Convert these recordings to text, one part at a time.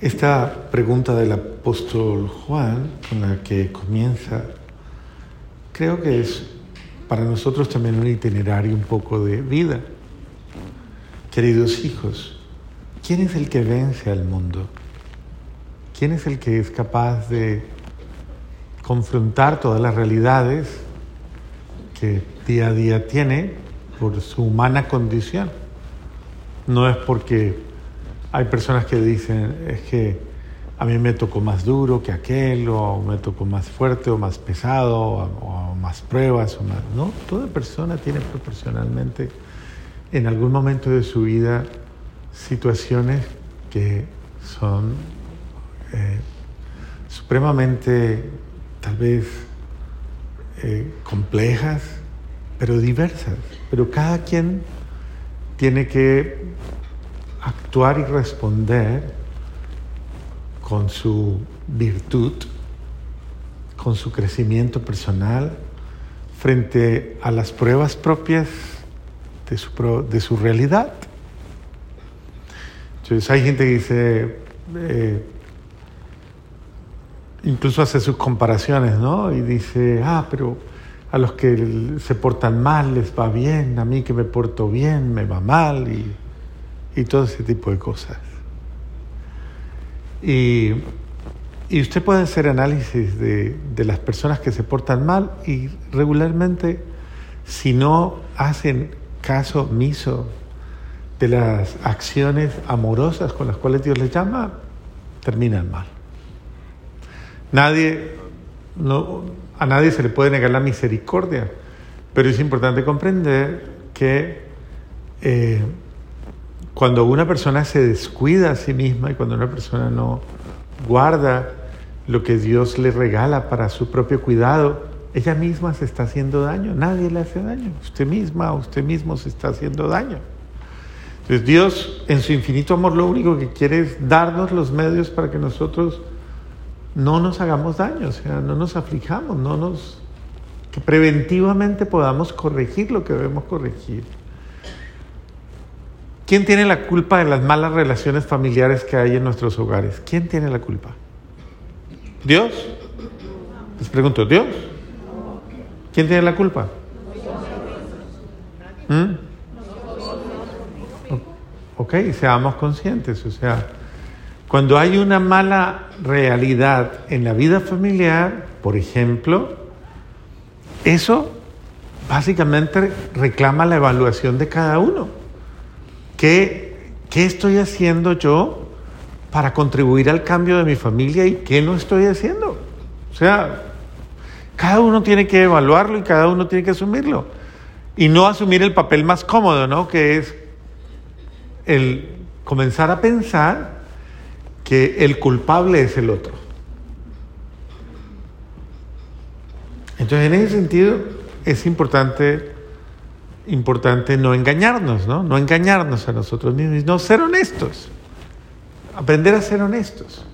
Esta pregunta del apóstol Juan, con la que comienza, creo que es para nosotros también un itinerario un poco de vida. Queridos hijos, ¿quién es el que vence al mundo? ¿Quién es el que es capaz de confrontar todas las realidades que día a día tiene por su humana condición? No es porque hay personas que dicen, es que a mí me tocó más duro que aquel, o me tocó más fuerte o más pesado, o, más pruebas, o más... No, toda persona tiene proporcionalmente en algún momento de su vida situaciones que son eh, supremamente, tal vez, eh, complejas, pero diversas. Pero cada quien tiene que actuar y responder con su virtud, con su crecimiento personal, frente a las pruebas propias de su, de su realidad. Entonces hay gente que dice, eh, incluso hace sus comparaciones, ¿no? Y dice, ah, pero a los que se portan mal les va bien, a mí que me porto bien me va mal y, y todo ese tipo de cosas. Y, usted puede hacer análisis de, las personas que se portan mal y regularmente, si no hacen caso omiso de las acciones amorosas con las cuales Dios les llama, terminan mal. Nadie, no, a nadie se le puede negar la misericordia, pero es importante comprender que eh, cuando una persona se descuida a sí misma y cuando una persona no guarda lo que Dios le regala para su propio cuidado, ella misma se está haciendo daño. Nadie le hace daño. Usted misma, usted mismo se está haciendo daño. Entonces Dios, en su infinito amor, lo único que quiere es darnos los medios para que nosotros no nos hagamos daño, o sea, no nos aflijamos, no nos que preventivamente podamos corregir lo que debemos corregir. ¿Quién tiene la culpa de las malas relaciones familiares que hay en nuestros hogares? ¿Quién tiene la culpa? ¿Dios? Les pregunto, ¿Dios? ¿Quién tiene la culpa? ¿Mm? Ok, seamos conscientes. O sea, cuando hay una mala realidad en la vida familiar, por ejemplo, eso básicamente reclama la evaluación de cada uno. ¿Qué, estoy haciendo yo para contribuir al cambio de mi familia y qué no estoy haciendo? O sea, cada uno tiene que evaluarlo y cada uno tiene que asumirlo. Y no asumir el papel más cómodo, ¿no? Que es el comenzar a pensar que el culpable es el otro. Entonces, en ese sentido, es importante importante no engañarnos, ¿no? No engañarnos a nosotros mismos, no ser honestos. Aprender a ser honestos.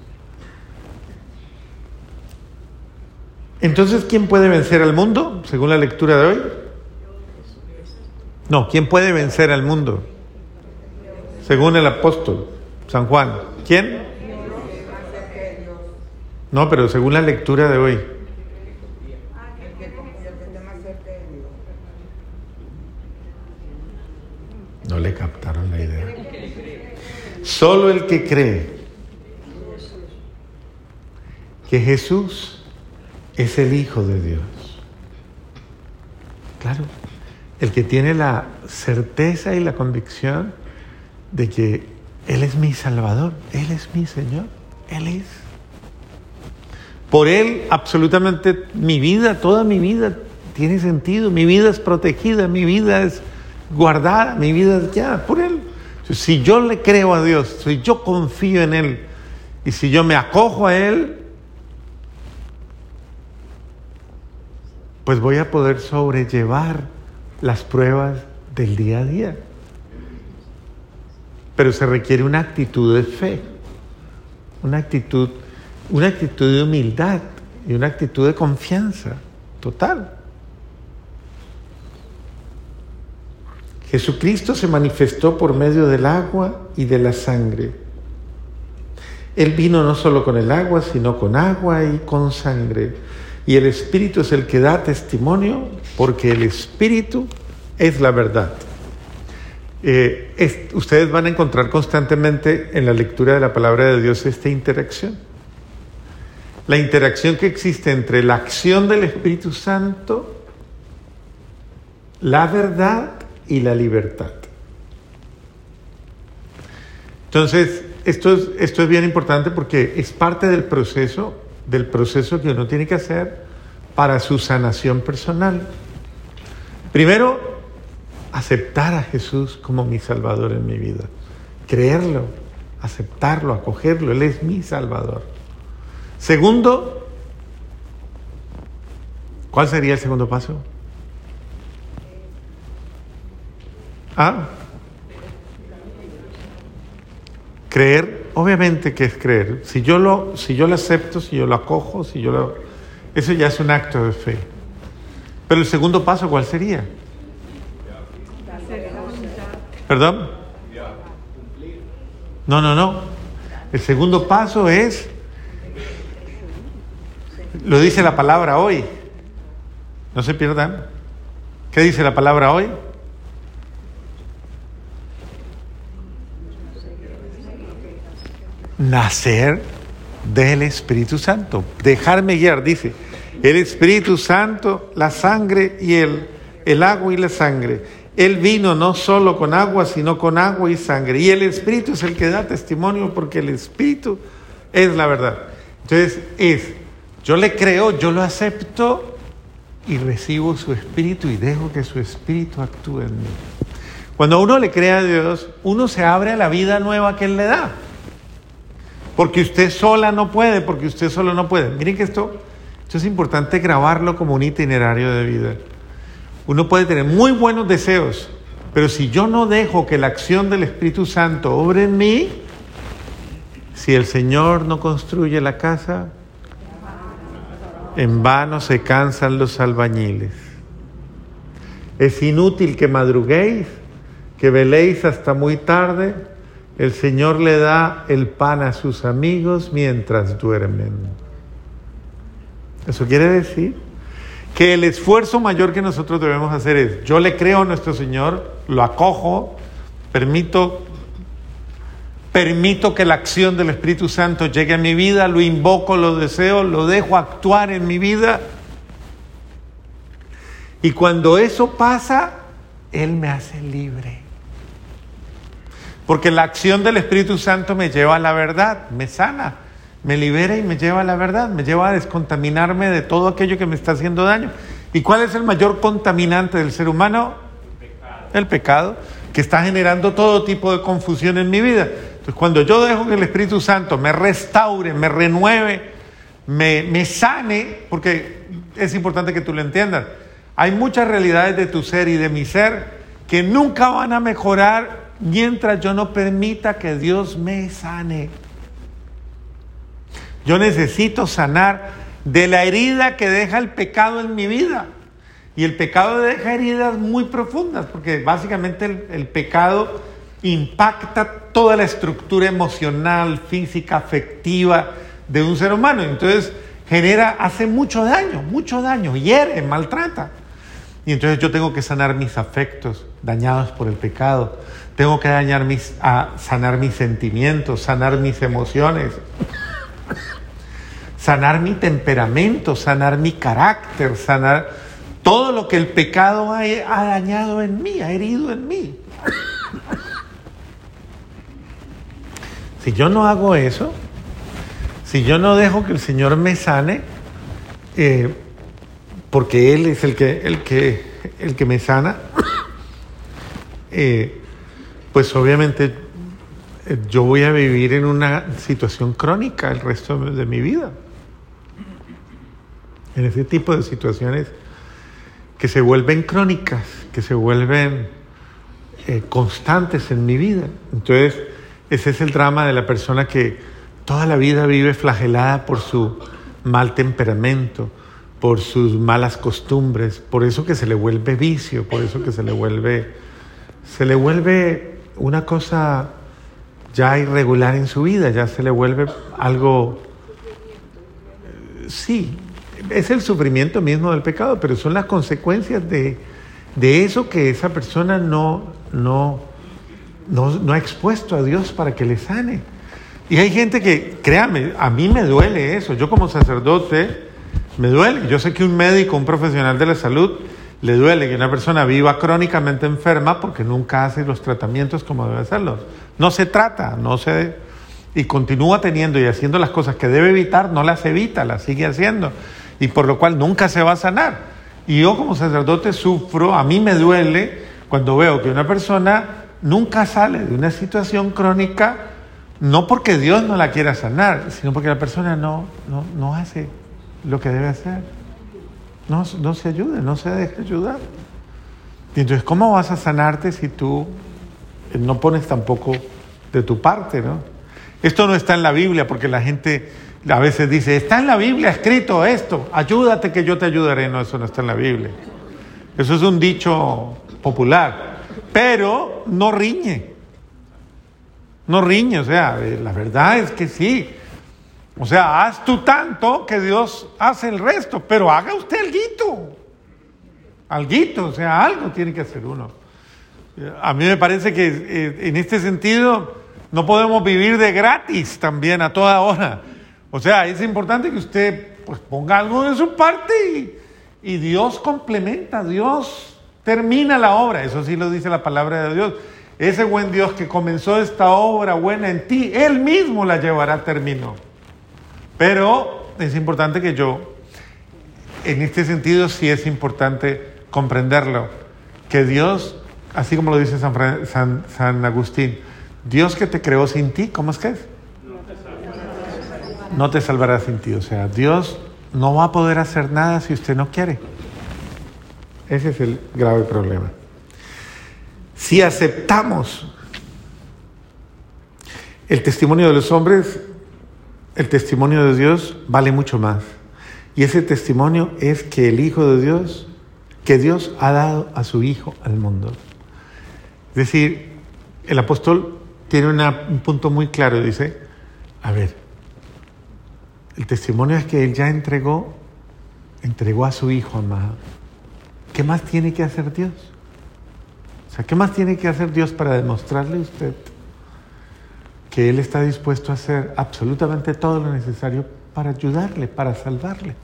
Entonces, ¿quién puede vencer al mundo, según la lectura de hoy? No, ¿quién puede vencer al mundo? Según el apóstol San Juan. ¿Quién? No, pero según la lectura de hoy. No le captaron la idea. Solo el que cree que Jesús es el Hijo de Dios. Claro, el que tiene la certeza y la convicción de que Él es mi Salvador, Él es mi Señor, Él es. Por Él absolutamente mi vida, toda mi vida tiene sentido, mi vida es protegida, mi vida es guardar mi vida ya por Él. Si yo le creo a Dios, si yo confío en Él y si yo me acojo a Él, pues voy a poder sobrellevar las pruebas del día a día. Pero se requiere una actitud de fe, una actitud, una actitud de humildad y una actitud de confianza total. Jesucristo se manifestó por medio del agua y de la sangre. Él vino no solo con el agua, sino con agua y con sangre. Y el Espíritu es el que da testimonio, porque el Espíritu es la verdad. Eh, ustedes van a encontrar constantemente en la lectura de la palabra de Dios esta interacción. La interacción que existe entre la acción del Espíritu Santo, la verdad y la libertad. Entonces, esto es, esto es bien importante porque es parte del proceso, del proceso que uno tiene que hacer para su sanación personal. Primero, aceptar a Jesús como mi Salvador en mi vida. Creerlo, aceptarlo, acogerlo. Él es mi Salvador. Segundo, ¿cuál sería el segundo paso? Ah, creer, obviamente que es creer. Si yo lo, si yo lo acepto, si yo lo acojo, si yo lo, eso ya es un acto de fe. Pero el segundo paso, ¿cuál sería? ¿Perdón? No, no, no. El segundo paso es, lo dice la palabra hoy. No se pierdan. ¿Qué dice la palabra hoy? Nacer del Espíritu Santo. Dejarme guiar, dice. El Espíritu Santo, la sangre y el, el agua y la sangre. Él vino no solo con agua, sino con agua y sangre. Y el Espíritu es el que da testimonio porque el Espíritu es la verdad. Entonces es, yo le creo, yo lo acepto y recibo su Espíritu y dejo que su Espíritu actúe en mí. Cuando uno le cree a Dios, uno se abre a la vida nueva que Él le da. Porque usted sola no puede, porque usted solo no puede. Miren que esto, esto es importante grabarlo como un itinerario de vida. Uno puede tener muy buenos deseos, pero si yo no dejo que la acción del Espíritu Santo obre en mí, si el Señor no construye la casa, en vano se cansan los albañiles. Es inútil que madruguéis, que veléis hasta muy tarde. El Señor le da el pan a sus amigos mientras duermen. Eso quiere decir que el esfuerzo mayor que nosotros debemos hacer es, yo le creo a nuestro Señor, lo acojo, permito, permito que la acción del Espíritu Santo llegue a mi vida, lo invoco, lo deseo, lo dejo actuar en mi vida. Y cuando eso pasa, Él me hace libre. Porque la acción del Espíritu Santo me lleva a la verdad, me sana me libera y me lleva a la verdad, me lleva a descontaminarme de todo aquello que me está haciendo daño. ¿Y cuál es el mayor contaminante del ser humano? El pecado, el pecado que está generando todo tipo de confusión en mi vida. Entonces, cuando yo dejo que el Espíritu Santo me restaure, me renueve, me, me sane, porque es importante que tú lo entiendas, hay muchas realidades de tu ser y de mi ser que nunca van a mejorar mientras yo no permita que Dios me sane. Yo necesito sanar de la herida que deja el pecado en mi vida. Y el pecado deja heridas muy profundas, porque básicamente el, pecado impacta toda la estructura emocional, física, afectiva de un ser humano. Entonces genera, hace mucho daño, mucho daño, hiere, maltrata. Y entonces yo tengo que sanar mis afectos dañados por el pecado. Tengo que dañar mis, a sanar mis sentimientos, sanar mis emociones sanar mi temperamento, sanar mi carácter, sanar todo lo que el pecado ha, dañado en mí, ha herido en mí. Si yo no hago eso, si yo no dejo que el Señor me sane, eh, porque Él es el que, el que, el que me sana, eh, pues obviamente eh, yo voy a vivir en una situación crónica el resto de mi vida en ese tipo de situaciones que se vuelven crónicas, que se vuelven eh, constantes en mi vida. Entonces, ese es el drama de la persona que toda la vida vive flagelada por su mal temperamento, por sus malas costumbres, por eso que se le vuelve vicio, por eso que se le vuelve, se le vuelve una cosa ya irregular en su vida, ya se le vuelve algo, sí, es el sufrimiento mismo del pecado, pero son las consecuencias de, de eso que esa persona no, no, no, no ha expuesto a Dios para que le sane. Y hay gente que, créame, a mí me duele eso. Yo como sacerdote, me duele. Yo sé que un médico, un profesional de la salud, le duele que una persona viva crónicamente enferma porque nunca hace los tratamientos como debe hacerlos. No se trata, no se... Y continúa teniendo y haciendo las cosas que debe evitar, no las evita, las sigue haciendo. Y por lo cual nunca se va a sanar. Y yo como sacerdote sufro, a mí me duele cuando veo que una persona nunca sale de una situación crónica, no porque Dios no la quiera sanar, sino porque la persona no, no, no hace lo que debe hacer. No, no se ayuda, no se deja ayudar. Y entonces, ¿cómo vas a sanarte si tú no pones tampoco de tu parte, no? Esto no está en la Biblia porque la gente a veces dice, está en la Biblia escrito esto, ayúdate que yo te ayudaré. No, eso no está en la Biblia. Eso es un dicho popular, pero no riñe. No riñe, o sea, la verdad es que sí. O sea, haz tú tanto que Dios hace el resto, pero haga usted alguito. Alguito, o sea, algo tiene que hacer uno. A mí me parece que eh, en este sentido no podemos vivir de gratis también a toda hora. O sea, es importante que usted pues, ponga algo de su parte y, y Dios complementa, Dios termina la obra. Eso sí lo dice la palabra de Dios. Ese buen Dios que comenzó esta obra buena en ti, Él mismo la llevará a término. Pero es importante que yo, en este sentido sí es importante comprenderlo, que Dios, así como lo dice San, San, Agustín, Dios que te creó sin ti, ¿cómo es que es? No te salvará sin ti. O sea, Dios no va a poder hacer nada si usted no quiere. Ese es el grave problema. Si aceptamos el testimonio de los hombres, el testimonio de Dios vale mucho más. Y ese testimonio es que el Hijo de Dios, que Dios ha dado a su Hijo al mundo. Es decir, el apóstol tiene un punto muy claro, dice, a ver, el testimonio es que Él ya entregó, entregó a su Hijo amado. ¿Qué más tiene que hacer Dios? O sea, ¿qué más tiene que hacer Dios para demostrarle a usted que Él está dispuesto a hacer absolutamente todo lo necesario para ayudarle, para salvarle.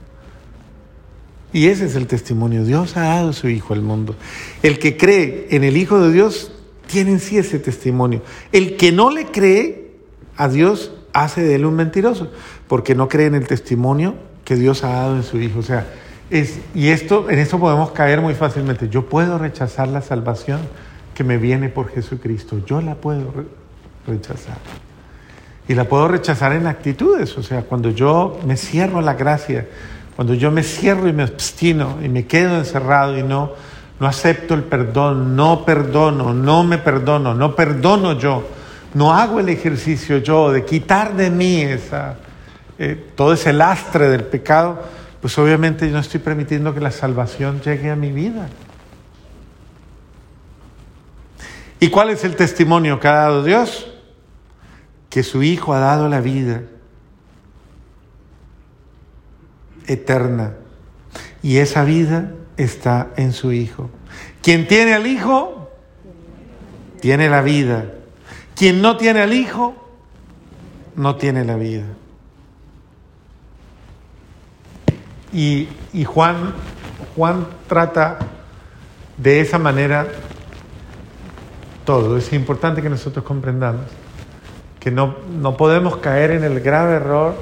Y ese es el testimonio. Dios ha dado su Hijo al mundo. El que cree en el Hijo de Dios tiene en sí ese testimonio. El que no le cree a Dios hace de él un mentiroso, porque no cree en el testimonio que Dios ha dado en su Hijo. O sea, es, y esto, en esto podemos caer muy fácilmente. Yo puedo rechazar la salvación que me viene por Jesucristo. Yo la puedo rechazar. Y la puedo rechazar en actitudes, o sea, cuando yo me cierro a la gracia, cuando yo me cierro y me abstino y me quedo encerrado y no, no acepto el perdón, no perdono, no me perdono, no perdono yo, no hago el ejercicio yo de quitar de mí esa, eh, todo ese lastre del pecado, pues obviamente yo no estoy permitiendo que la salvación llegue a mi vida. ¿Y cuál es el testimonio que ha dado Dios? Que su Hijo ha dado la vida eterna y esa vida está en su Hijo. Quien tiene al Hijo, tiene la vida. Quien no tiene al Hijo, no tiene la vida. Y, y Juan, Juan trata de esa manera todo. Es importante que nosotros comprendamos que no, no podemos caer en el grave error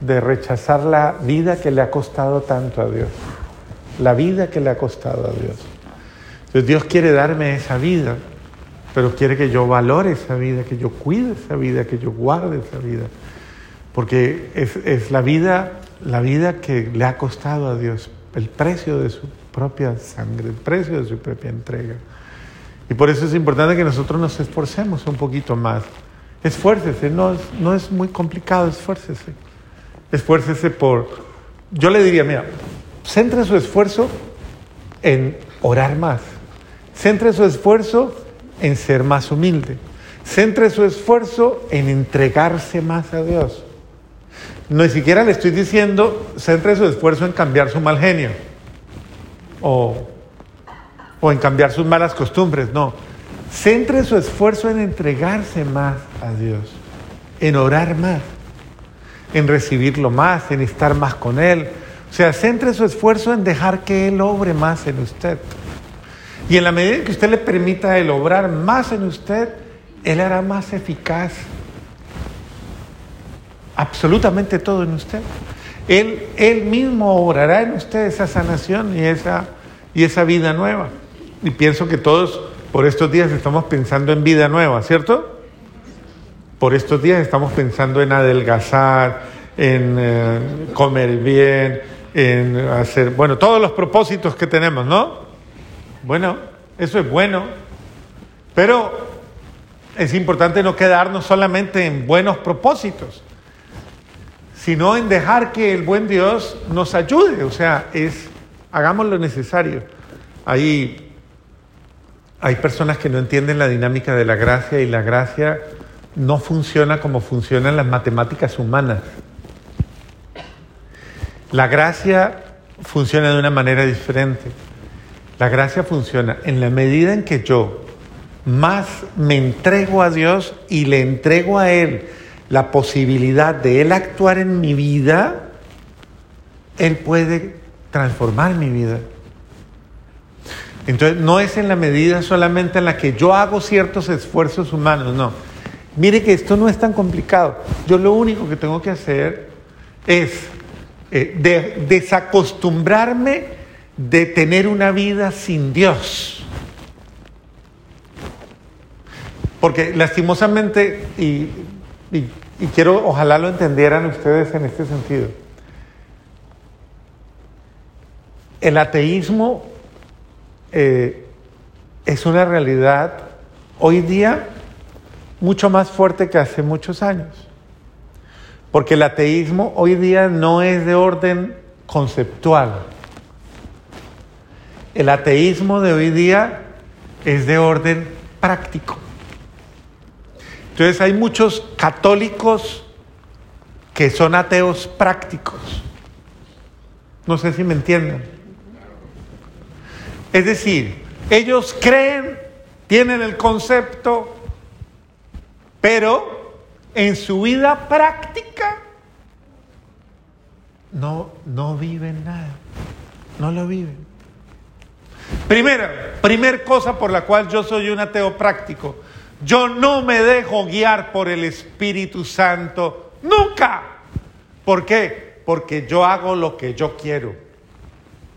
de rechazar la vida que le ha costado tanto a Dios, la vida que le ha costado a Dios. Entonces Dios quiere darme esa vida, pero quiere que yo valore esa vida, que yo cuide esa vida, que yo guarde esa vida, porque es, es la vida, la vida que le ha costado a Dios, el precio de su propia sangre, el precio de su propia entrega. Y por eso es importante que nosotros nos esforcemos un poquito más Esfuércese, no es, no es muy complicado, esfuércese. Esfuércese por... Yo le diría, mira, centre su esfuerzo en orar más. Centre su esfuerzo en ser más humilde. Centre su esfuerzo en entregarse más a Dios. No ni siquiera le estoy diciendo centre su esfuerzo en cambiar su mal genio o, o en cambiar sus malas costumbres, no. Centre su esfuerzo en entregarse más a Dios, en orar más, en recibirlo más, en estar más con Él. O sea, centre su esfuerzo en dejar que Él obre más en usted. Y en la medida que usted le permita el obrar más en usted, Él hará más eficaz absolutamente todo en usted. Él, él mismo obrará en usted esa sanación y esa, y esa vida nueva. Y pienso que todos por estos días estamos pensando en vida nueva, ¿cierto? Por estos días estamos pensando en adelgazar, en eh, comer bien, en hacer, bueno, todos los propósitos que tenemos, ¿no? Bueno, eso es bueno, pero es importante no quedarnos solamente en buenos propósitos, sino en dejar que el buen Dios nos ayude, o sea, es, hagamos lo necesario. Hay, hay personas que no entienden la dinámica de la gracia y la gracia no funciona como funcionan las matemáticas humanas. La gracia funciona de una manera diferente. La gracia funciona en la medida en que yo más me entrego a Dios y le entrego a Él la posibilidad de Él actuar en mi vida, Él puede transformar mi vida. Entonces, no es en la medida solamente en la que yo hago ciertos esfuerzos humanos, no. Mire que esto no es tan complicado. Yo lo único que tengo que hacer es eh, de, desacostumbrarme de tener una vida sin Dios. Porque lastimosamente, y, quiero, ojalá lo entendieran ustedes en este sentido, el ateísmo eh, es una realidad hoy día mucho más fuerte que hace muchos años. Porque el ateísmo hoy día no es de orden conceptual. El ateísmo de hoy día es de orden práctico. Entonces hay muchos católicos que son ateos prácticos. No sé si me entienden. Es decir, ellos creen, tienen el concepto, pero en su vida práctica no, no viven nada, no lo viven. Primera, primer cosa por la cual yo soy un ateo práctico, yo no me dejo guiar por el Espíritu Santo, nunca. ¿Por qué? Porque yo hago lo que yo quiero,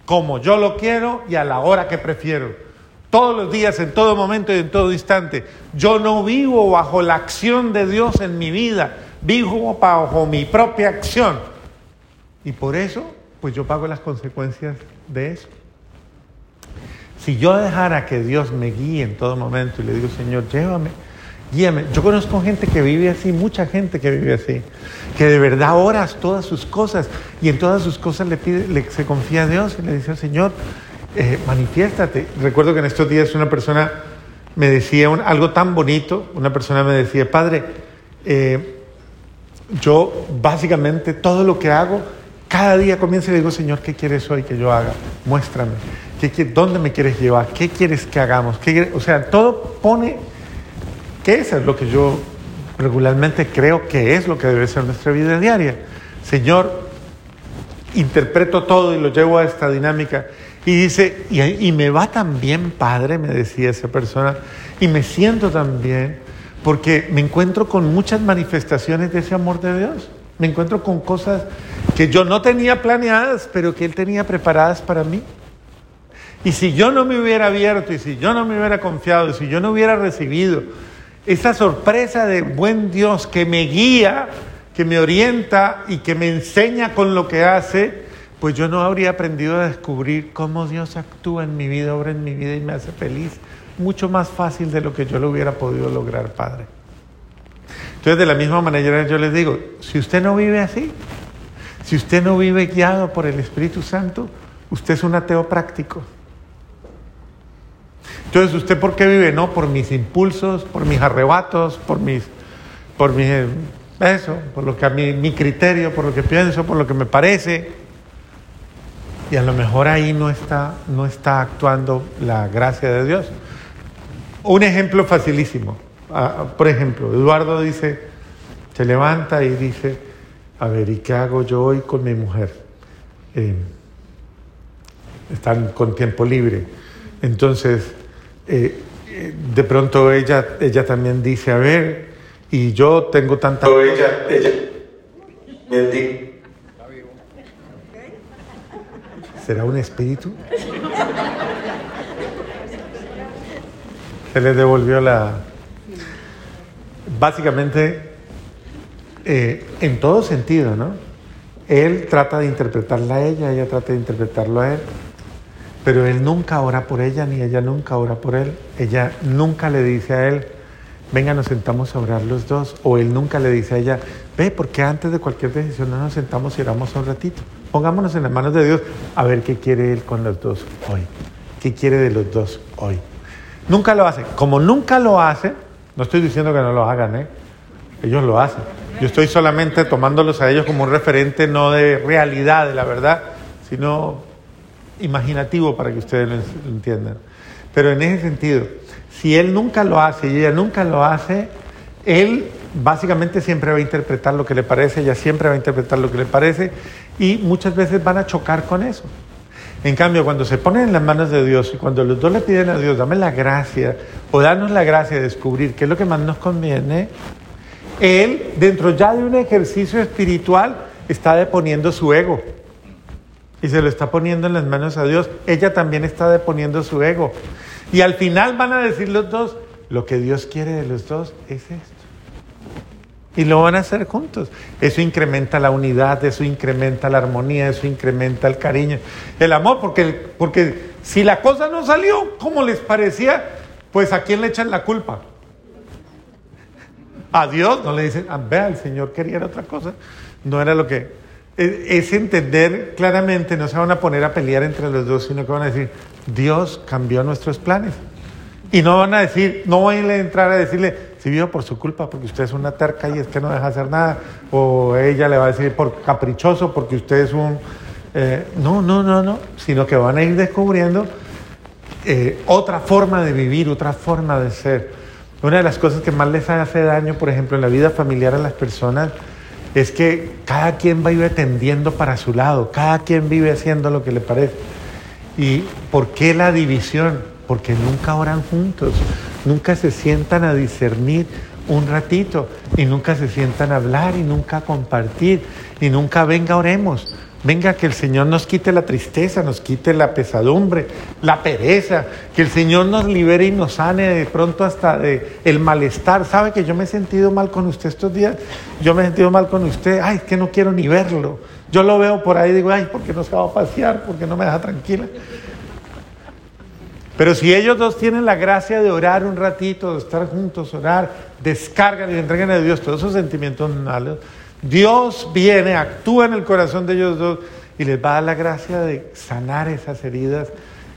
como yo lo quiero y a la hora que prefiero todos los días, en todo momento y en todo instante. Yo no vivo bajo la acción de Dios en mi vida, vivo bajo mi propia acción. Y por eso, pues yo pago las consecuencias de eso. Si yo dejara que Dios me guíe en todo momento y le digo, Señor, llévame, guíame. Yo conozco gente que vive así, mucha gente que vive así, que de verdad oras todas sus cosas y en todas sus cosas le pide, se confía a Dios y le dice, Señor, eh, manifiéstate. Recuerdo que en estos días una persona me decía algo tan bonito, una persona me decía, Padre, eh, yo básicamente todo lo que hago, cada día comienzo y le digo, Señor, ¿qué quieres hoy que yo haga? Muéstrame. ¿Qué, ¿Dónde me quieres llevar? ¿Qué quieres que hagamos? o sea, todo pone que eso es lo que yo regularmente creo que es lo que debe ser nuestra vida diaria. Señor, interpreto todo y lo llevo a esta dinámica. Y dice, y, me va tan bien, Padre, me decía esa persona, y me siento tan bien, porque me encuentro con muchas manifestaciones de ese amor de Dios. Me encuentro con cosas que yo no tenía planeadas, pero que Él tenía preparadas para mí. Y si yo no me hubiera abierto, y si yo no me hubiera confiado, y si yo no hubiera recibido esa sorpresa de buen Dios que me guía, que me orienta y que me enseña con lo que hace, pues yo no habría aprendido a descubrir cómo Dios actúa en mi vida, obra en mi vida y me hace feliz. Mucho más fácil de lo que yo lo hubiera podido lograr, Padre. Entonces, de la misma manera yo les digo, si usted no vive así, si usted no vive guiado por el Espíritu Santo, usted es un ateo práctico. Entonces, ¿usted por qué vive? No, por mis impulsos, por mis arrebatos, por mis, por mis, eso, por lo que a mí, mi criterio, por lo que pienso, por lo que me parece. Y a lo mejor ahí no está, no está actuando la gracia de Dios. Un ejemplo facilísimo. Ah, por ejemplo, Eduardo dice, se levanta y dice, a ver, ¿y qué hago yo hoy con mi mujer? Eh, están con tiempo libre. Entonces, eh, de pronto ella, ella también dice, a ver, y yo tengo tanta... Ella, ella, ¿Será un espíritu? Se le devolvió la... Básicamente, eh, en todo sentido, ¿no? Él trata de interpretarla a ella, ella trata de interpretarlo a él, pero él nunca ora por ella, ni ella nunca ora por él. Ella nunca le dice a él, venga, nos sentamos a orar los dos, o él nunca le dice a ella, ve, porque antes de cualquier decisión no nos sentamos y oramos un ratito. Pongámonos en las manos de Dios a ver qué quiere él con los dos hoy, qué quiere de los dos hoy. Nunca lo hace. Como nunca lo hace, no estoy diciendo que no lo hagan, ¿eh? ellos lo hacen. Yo estoy solamente tomándolos a ellos como un referente no de realidad, de la verdad, sino imaginativo para que ustedes lo entiendan. Pero en ese sentido, si él nunca lo hace y ella nunca lo hace, él básicamente siempre va a interpretar lo que le parece, ella siempre va a interpretar lo que le parece y muchas veces van a chocar con eso. En cambio, cuando se ponen en las manos de Dios y cuando los dos le piden a Dios, dame la gracia o danos la gracia de descubrir qué es lo que más nos conviene, él, dentro ya de un ejercicio espiritual, está deponiendo su ego y se lo está poniendo en las manos a Dios. Ella también está deponiendo su ego. Y al final van a decir los dos, lo que Dios quiere de los dos es esto. Y lo van a hacer juntos. Eso incrementa la unidad, eso incrementa la armonía, eso incrementa el cariño, el amor, porque, porque si la cosa no salió como les parecía, pues a quién le echan la culpa. A Dios no le dicen, ah, vea, el Señor quería otra cosa. No era lo que... Es, entender claramente, no se van a poner a pelear entre los dos, sino que van a decir, Dios cambió nuestros planes. Y no van a decir, no van a entrar a decirle, si vivo por su culpa, porque usted es una terca y es que no deja hacer nada. O ella le va a decir por caprichoso, porque usted es un... Eh, no, no, no, no, sino que van a ir descubriendo eh, otra forma de vivir, otra forma de ser. Una de las cosas que más les hace daño, por ejemplo, en la vida familiar a las personas, es que cada quien va ir tendiendo para su lado, cada quien vive haciendo lo que le parece. ¿Y por qué la división? Porque nunca oran juntos, nunca se sientan a discernir un ratito y nunca se sientan a hablar y nunca a compartir y nunca venga oremos. Venga, que el Señor nos quite la tristeza, nos quite la pesadumbre, la pereza, que el Señor nos libere y nos sane de pronto hasta de el malestar. ¿Sabe que yo me he sentido mal con usted estos días? Yo me he sentido mal con usted. Ay, es que no quiero ni verlo. Yo lo veo por ahí y digo, ay, ¿por qué no se va a pasear? ¿Por qué no me deja tranquila? Pero si ellos dos tienen la gracia de orar un ratito, de estar juntos, orar, descargan y entregan a Dios todos esos sentimientos malos, Dios viene, actúa en el corazón de ellos dos y les va a dar la gracia de sanar esas heridas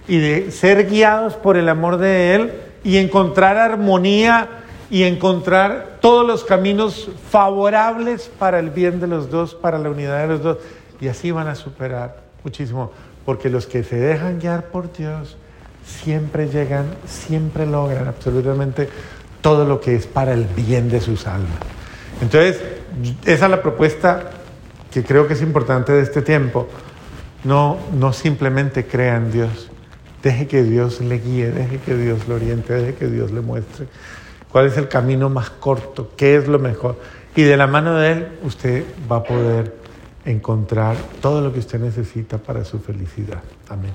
y de ser guiados por el amor de Él y encontrar armonía y encontrar todos los caminos favorables para el bien de los dos, para la unidad de los dos. Y así van a superar muchísimo, porque los que se dejan guiar por Dios siempre llegan, siempre logran absolutamente todo lo que es para el bien de sus almas. Entonces, esa es la propuesta que creo que es importante de este tiempo. No, no simplemente crea en Dios. Deje que Dios le guíe, deje que Dios lo oriente, deje que Dios le muestre cuál es el camino más corto, qué es lo mejor. Y de la mano de Él usted va a poder encontrar todo lo que usted necesita para su felicidad. Amén.